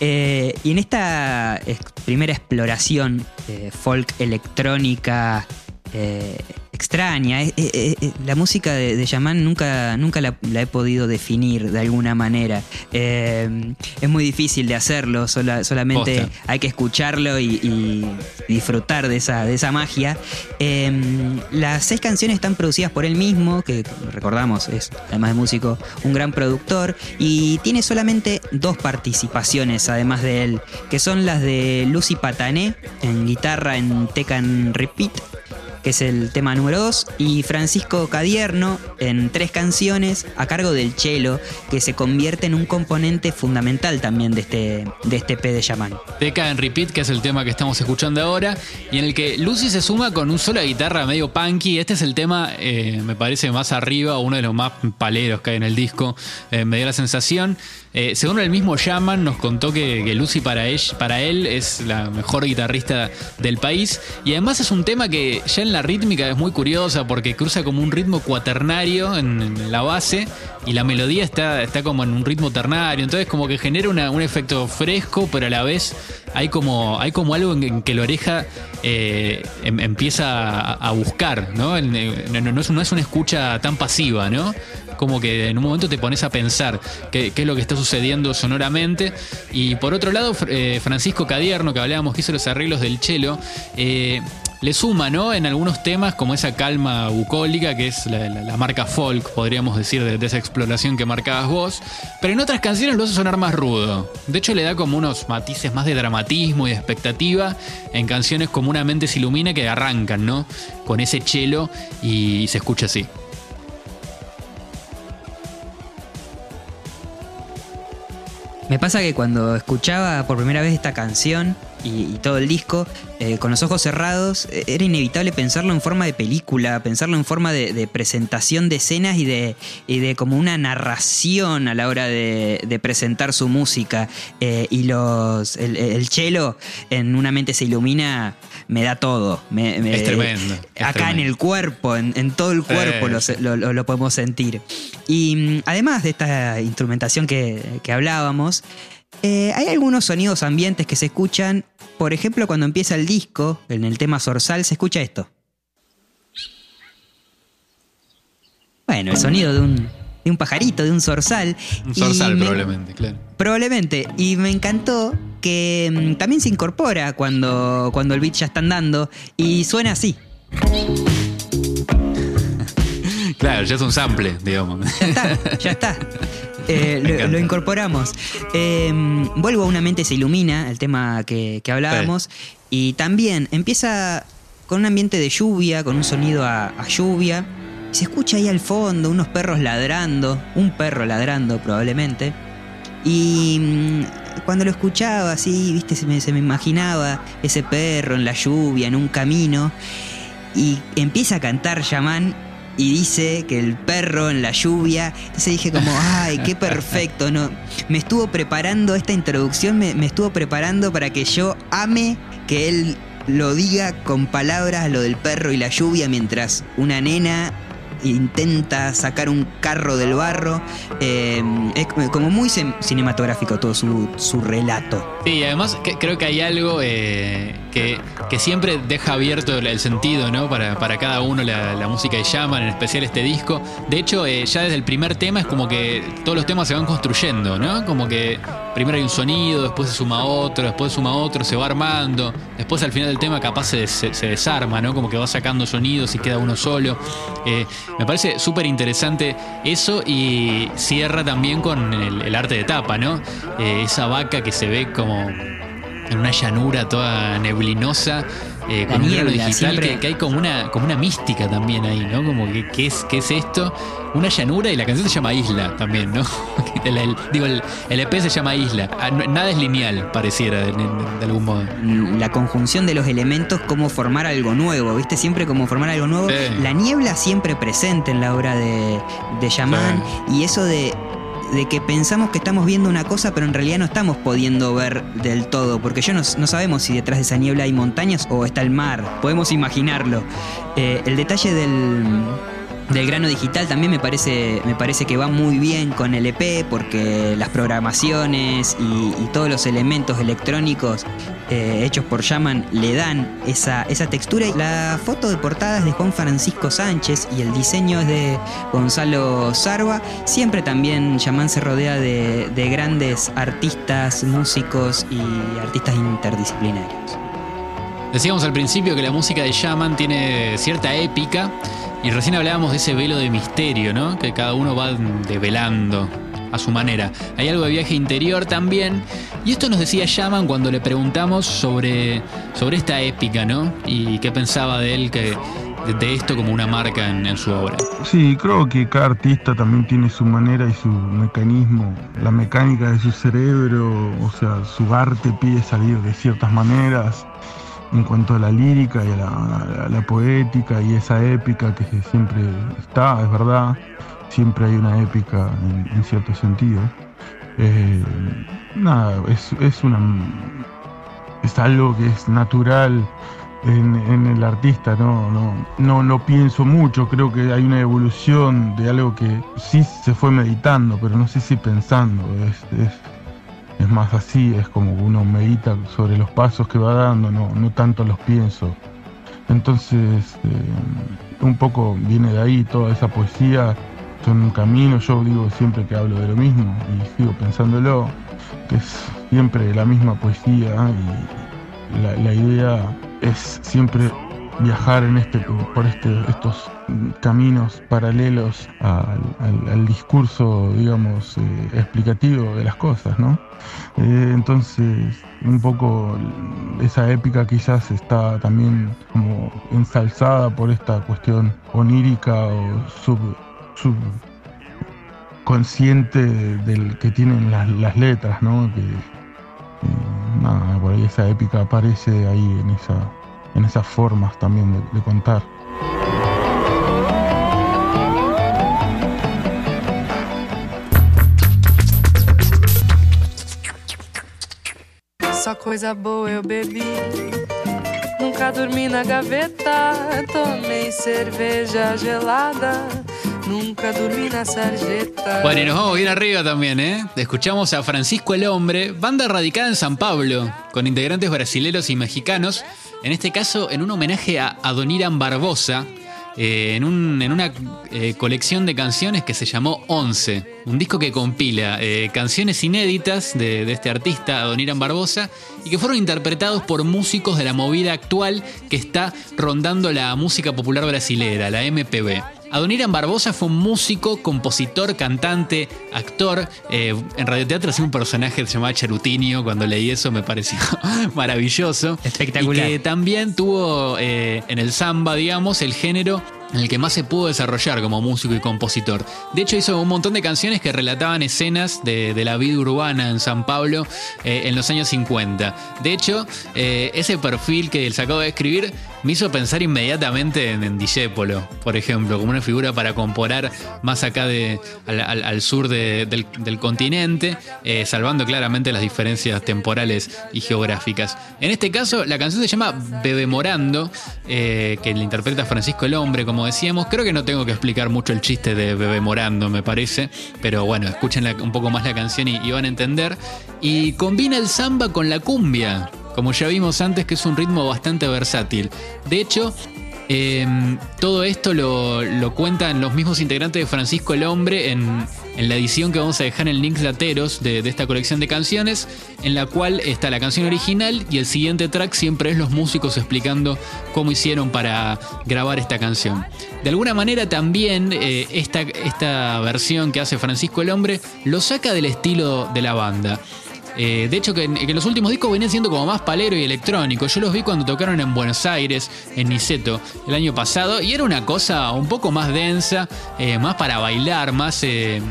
Eh, y en esta primera exploración eh, folk electrónica eh, extraña, eh, eh, eh, la música de, de Yaman nunca, nunca la, la he podido definir de alguna manera. Eh, es muy difícil de hacerlo, sola- solamente Posta. hay que escucharlo y, y disfrutar de esa, de esa magia. Eh, las seis canciones están producidas por él mismo, que recordamos es, además de músico, un gran productor, y tiene solamente dos participaciones, además de él, que son las de Lucy Patané en guitarra en Tecan Repeat, que es el tema número 2, y Francisco Cadierno en tres canciones a cargo del cello, que se convierte en un componente fundamental también de este, de este P de Yaman. Teca en Repeat, que es el tema que estamos escuchando ahora, y en el que Lucy se suma con un solo guitarra medio punky. Este es el tema, eh, me parece, más arriba, uno de los más paleros que hay en el disco. Eh, me dio la sensación. Eh, según el mismo Shaman, nos contó que, que Lucy para él, es la mejor guitarrista del país. Y además es un tema que ya en la rítmica es muy curiosa porque cruza como un ritmo cuaternario en, la base y la melodía está, está como en un ritmo ternario. Entonces como que genera un efecto fresco, pero a la vez hay como, hay como algo en, que la oreja eh, em- empieza a, buscar, ¿no? No, no es, no es una escucha tan pasiva, ¿no? Como que en un momento te pones a pensar qué, es lo que está sucediendo sonoramente. Y por otro lado, eh, Francisco Cadierno, que hablábamos que hizo los arreglos del cello, eh, le suma, ¿no? En algunos temas como esa calma bucólica, que es la, marca folk, podríamos decir, de, esa exploración que marcabas vos. Pero en otras canciones lo hace sonar más rudo. De hecho, le da como unos matices más de dramatismo y de expectativa en canciones como Una mente se ilumina que arrancan, ¿no? Con ese cello y se escucha así. Me pasa que cuando escuchaba por primera vez esta canción y, y todo el disco, eh, con los ojos cerrados, eh, era inevitable pensarlo en forma de película, pensarlo en forma de, de presentación de escenas y de, y de como una narración a la hora de, de presentar su música. Eh, y los el, el cello en Una mente se ilumina me da todo. Me- me- Es tremendo, es acá en el cuerpo, en, en todo el cuerpo lo- lo- lo podemos sentir. Y mm, además de esta instrumentación que, que hablábamos, eh, hay algunos sonidos ambientes que se escuchan. Por ejemplo, cuando empieza el disco, en el tema Sorsal, se escucha esto. Bueno, el sonido de un, de un pajarito, de un zorzal. Un zorzal me- probablemente, claro. Probablemente. Y me encantó que mm, también se incorpora cuando, cuando el beat ya está andando y suena así. Claro, ya es un sample, digamos. Ya está. Eh, lo, lo incorporamos. Eh, vuelvo a Una mente se ilumina, el tema que, que hablábamos. Y también empieza con un ambiente de lluvia, con un sonido a, a lluvia. Se escucha ahí al fondo unos perros ladrando, un perro ladrando probablemente. Y mm, cuando lo escuchaba así, viste, se me, se me imaginaba ese perro en la lluvia, en un camino. Y empieza a cantar Yaman y dice que el perro en la lluvia. Entonces dije como, ay, qué perfecto. No, me estuvo preparando esta introducción, me, me estuvo preparando para que yo ame que él lo diga con palabras lo del perro y la lluvia mientras una nena intenta sacar un carro del barro. Eh, es como muy cin- cinematográfico todo su, su relato. Sí, y además creo que hay algo eh, que, que siempre deja abierto el, sentido, ¿no? Para, para cada uno la, música de Shaman, en especial este disco. De hecho, eh, ya desde el primer tema es como que todos los temas se van construyendo, ¿no? Como que primero hay un sonido, después se suma otro, después se suma otro, se va armando. Después al final del tema capaz se, se- se desarma, ¿no? Como que va sacando sonidos y queda uno solo. Eh, me parece súper interesante eso y cierra también con el, arte de tapa, ¿no? Esa vaca que se ve como en una llanura toda neblinosa, eh, con un niebla, digital siempre. que, que hay como una, como una mística también ahí, ¿no? Como que ¿qué es, qué es esto? Una llanura y la canción se llama Isla también, ¿no? El- el- digo, el, el EP se llama Isla. Ah, Nada es lineal, pareciera, de, de- de algún modo. La conjunción de los elementos, cómo formar algo nuevo, ¿viste? Siempre como formar algo nuevo. Sí. La niebla siempre presente en la obra de, de Yaman. Y eso de, de que pensamos que estamos viendo una cosa, pero en realidad no estamos pudiendo ver del todo. Porque yo no, no sabemos si detrás de esa niebla hay montañas o está el mar. Podemos imaginarlo. Eh, el detalle del del grano digital también me parece, me parece que va muy bien con el EP porque las programaciones y, todos los elementos electrónicos eh, hechos por Yaman le dan esa, esa textura. La foto de portada es de Juan Francisco Sánchez y el diseño es de Gonzalo Sarva. Siempre también Yaman se rodea de, de grandes artistas, músicos y artistas interdisciplinarios. Decíamos al principio que la música de Shaman tiene cierta épica y recién hablábamos de ese velo de misterio, ¿no? Que cada uno va develando a su manera. Hay algo de viaje interior también. Y esto nos decía Shaman cuando le preguntamos sobre, sobre esta épica, ¿no? Y qué pensaba de él que, de, esto como una marca en, en su obra. Sí, creo que cada artista también tiene su manera y su mecanismo, la mecánica de su cerebro, o sea, su arte pide salir de ciertas maneras en cuanto a la lírica y a la, poética y esa épica que siempre está, es verdad, siempre hay una épica en, cierto sentido. Eh, nada, es, es una es algo que es natural en, el artista, no, no, no, no pienso mucho, creo que hay una evolución de algo que sí se fue meditando, pero no sé si pensando, es más así, es como uno medita sobre los pasos que va dando, no, no tanto los pienso. Entonces, eh, un poco viene de ahí toda esa poesía, son un camino, yo digo siempre que hablo de lo mismo y sigo pensándolo, que es siempre la misma poesía y la, la idea es siempre viajar en este, por este, estos caminos paralelos al, discurso, digamos, eh, explicativo de las cosas, ¿no? Eh, entonces, un poco esa épica quizás está también como ensalzada por esta cuestión onírica o sub, sub consciente del que tienen las, las letras, ¿no? Que, eh, por ahí esa épica aparece ahí en esa en esas formas también de, de contar. Só coisa boa eu bebi. Nunca dormi na gaveta. Tomei cerveja gelada. Nunca dormi na sarjeta. Bueno, y nos vamos bien arriba también, ¿eh? Escuchamos a Francisco el Hombre, banda radicada en San Pablo, con integrantes brasileros y mexicanos, en este caso en un homenaje a Adoniran Barbosa, eh, en, un- en una eh, colección de canciones que se llamó Once, un disco que compila eh, canciones inéditas de, de este artista, Adoniran Barbosa, y que fueron interpretados por músicos de la movida actual que está rondando la música popular brasilera, la MPB. Adoniran Barbosa fue un músico, compositor, cantante, actor. Eh, en radioteatro hacía un personaje que se llamaba Charutinio. Cuando leí eso me pareció maravilloso. Espectacular. Y que también tuvo eh, en el samba, digamos, el género en el que más se pudo desarrollar como músico y compositor. De hecho, hizo un montón de canciones que relataban escenas de, de la vida urbana en San Pablo eh, en los años 50. De hecho, eh, ese perfil que él se acaba de escribir me hizo pensar inmediatamente en, en por ejemplo, como una figura para comparar más acá de, al, sur de- del, continente, eh, salvando claramente las diferencias temporales y geográficas. En este caso, la canción se llama Bebemorando, eh, que le interpreta Francisco el Hombre, como decíamos. Creo que no tengo que explicar mucho el chiste de Bebemorando, me parece, pero bueno, escuchen la- un poco más la canción y, y van a entender. Y combina el samba con la cumbia, como ya vimos antes, que es un ritmo bastante versátil. De hecho, eh, todo esto lo, lo cuentan los mismos integrantes de Francisco el Hombre en, en la edición que vamos a dejar en links lateros de, de esta colección de canciones, en la cual está la canción original y el siguiente track siempre es los músicos explicando cómo hicieron para grabar esta canción. De alguna manera también eh, esta, esta versión que hace Francisco el Hombre lo saca del estilo de la banda. Eh, de hecho, que los últimos discos venían siendo como más palero y electrónico. Yo los vi cuando tocaron en Buenos Aires, en Niceto, el año pasado, y era una cosa un poco más densa, eh, más para bailar, más. eh,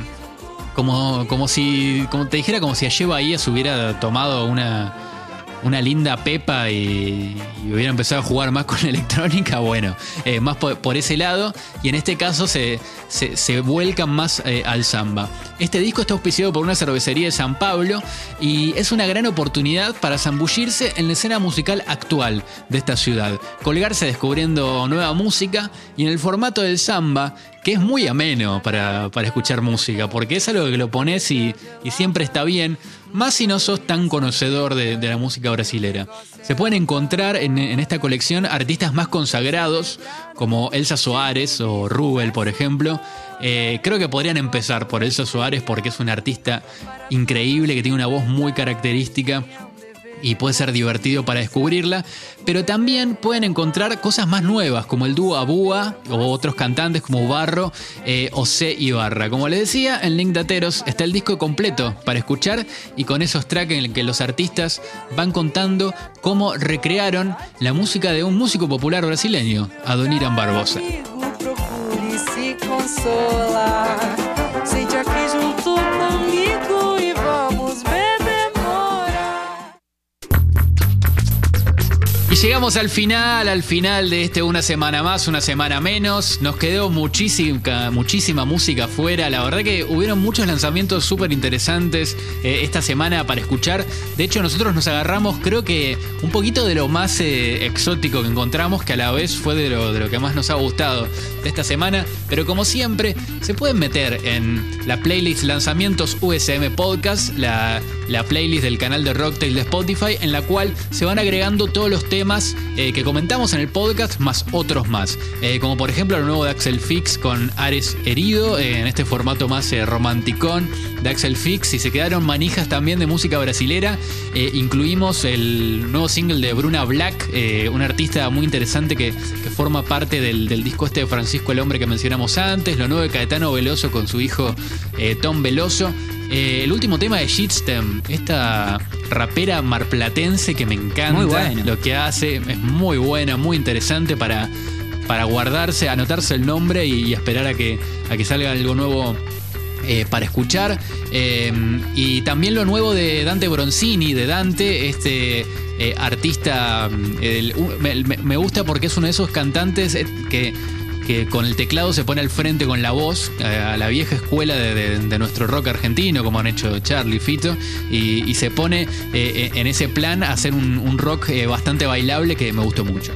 como, como si. Como te dijera, como si ayer Bahía se hubiera tomado una. Una linda pepa y, y hubiera empezado a jugar más con electrónica, bueno, eh, más por, ese lado, y en este caso se, se, se vuelcan más eh, al samba. Este disco está auspiciado por una cervecería de San Pablo y es una gran oportunidad para zambullirse en la escena musical actual de esta ciudad, colgarse descubriendo nueva música y en el formato del samba, que es muy ameno para, para escuchar música, porque es algo que lo pones y, y siempre está bien, más si no sos tan conocedor de, la música brasilera. Se pueden encontrar en, esta colección artistas más consagrados, como Elsa Soares o Rubel, por ejemplo. Eh, creo que podrían empezar por Elsa Soares porque es una artista increíble que tiene una voz muy característica y puede ser divertido para descubrirla, pero también pueden encontrar cosas más nuevas como el dúo Abúa o otros cantantes como Barro eh, o C. Ibarra. Como les decía, en Link Dateros está el disco completo para escuchar y con esos tracks en el que los artistas van contando cómo recrearon la música de un músico popular brasileño, Adoniran Barbosa. Llegamos al final, al final de este una semana más, una semana menos. Nos quedó muchísima, muchísima música afuera. La verdad que hubieron muchos lanzamientos súper interesantes eh, esta semana para escuchar. De hecho, nosotros nos agarramos, creo que un poquito de lo más eh, exótico que encontramos, que a la vez fue de lo, de lo que más nos ha gustado de esta semana. Pero como siempre, se pueden meter en la playlist Lanzamientos USM Podcast, la, la playlist del canal de Rocktail de Spotify, en la cual se van agregando todos los temas eh, que comentamos en el podcast, más otros más. Eh, como por ejemplo el nuevo de Axel Fix con Ares Herido, eh, en este formato más romanticón de Axel Fix. Y se quedaron manijas también de música brasilera. Incluimos el nuevo single de Bruna Black, una artista muy interesante que, forma parte del, del disco este de Francisco el Hombre que mencionamos antes. Lo nuevo de Caetano Veloso con su hijo Tom Veloso. El último tema de Shitstem, esta rapera marplatense que me encanta Muy bueno. lo que hace, es muy buena, muy interesante para, para guardarse, anotarse el nombre y, y esperar a que, a que salga algo nuevo eh, para escuchar. Eh, y también lo nuevo de Dante Bronzini, de Dante, este eh, artista. mm, el- me, gusta porque es uno de esos cantantes que, que con el teclado se pone al frente con la voz, eh, a la vieja escuela de, nuestro rock argentino, como han hecho Charlie Fito, y, se pone eh, en ese plan a hacer un, rock eh, bastante bailable que me gustó mucho.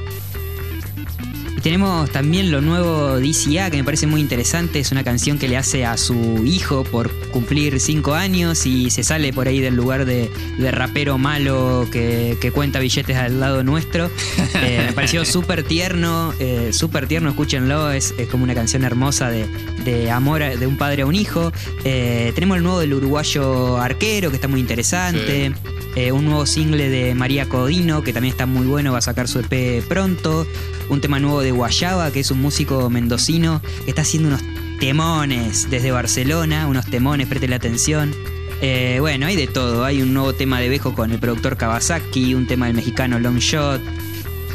Tenemos también lo nuevo DCA, que me parece muy interesante. Es una canción que le hace a su hijo por cumplir cinco años y se sale por ahí del lugar de, de rapero malo que, que cuenta billetes al lado nuestro. Eh, me pareció súper tierno, eh, súper tierno, escúchenlo. Es, es como una canción hermosa de, de amor a- de un padre a un hijo. Eh, tenemos el nuevo del uruguayo arquero, que está muy interesante. Eh, un nuevo single de María Codino, que también está muy bueno, va a sacar su EP pronto, un tema nuevo de Guayaba, que es un músico mendocino que está haciendo unos temones desde Barcelona, unos temones, preste la atención. Eh, bueno, hay de todo. Hay un nuevo tema de Bejo con el productor Kawasaki, un tema del mexicano Long Shot.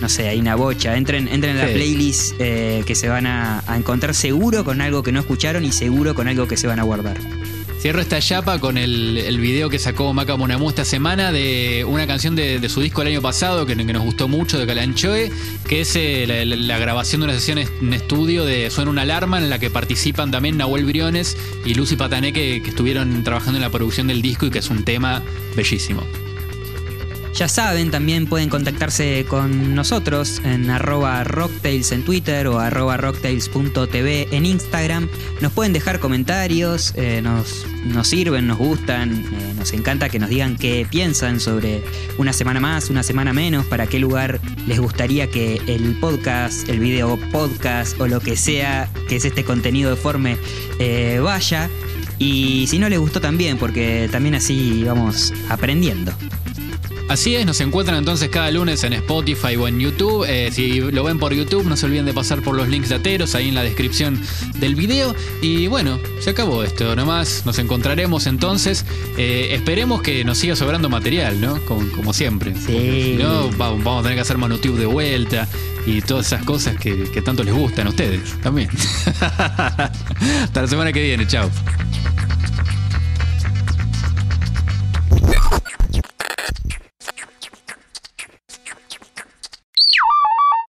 No sé, hay una bocha. Entren, entren en la Sí. playlist eh, que se van a, a encontrar seguro con algo que no escucharon y seguro con algo que se van a guardar. Cierro esta chapa con el, video que sacó Maca Monamú esta semana de una canción de, su disco el año pasado que, nos gustó mucho de Calanchoe, que es eh, la, grabación de una sesión en estudio de Suena una alarma en la que participan también Nahuel Briones y Lucy Patané que, que estuvieron trabajando en la producción del disco y que es un tema bellísimo. Ya saben, también pueden contactarse con nosotros en arroba rocktails en Twitter o arroba rocktails.tv en Instagram. Nos pueden dejar comentarios, eh, nos, nos sirven, nos gustan, eh, nos encanta que nos digan qué piensan sobre una semana más, una semana menos, para qué lugar les gustaría que el podcast, el video podcast o lo que sea que es este contenido deforme eh, vaya. Y si no les gustó también, porque también así vamos aprendiendo. Así es, nos encuentran entonces cada lunes en Spotify o en YouTube. Eh, si lo ven por YouTube, no se olviden de pasar por los links de Ateros ahí en la descripción del video. Y bueno, se acabó esto. Nomás nos encontraremos entonces. Eh, esperemos que nos siga sobrando material, ¿no? Como, como siempre. Sí. Si no, va- vamos a tener que hacer Manutube de vuelta y todas esas cosas que, que tanto les gustan a ustedes también. Hasta la semana que viene, chao.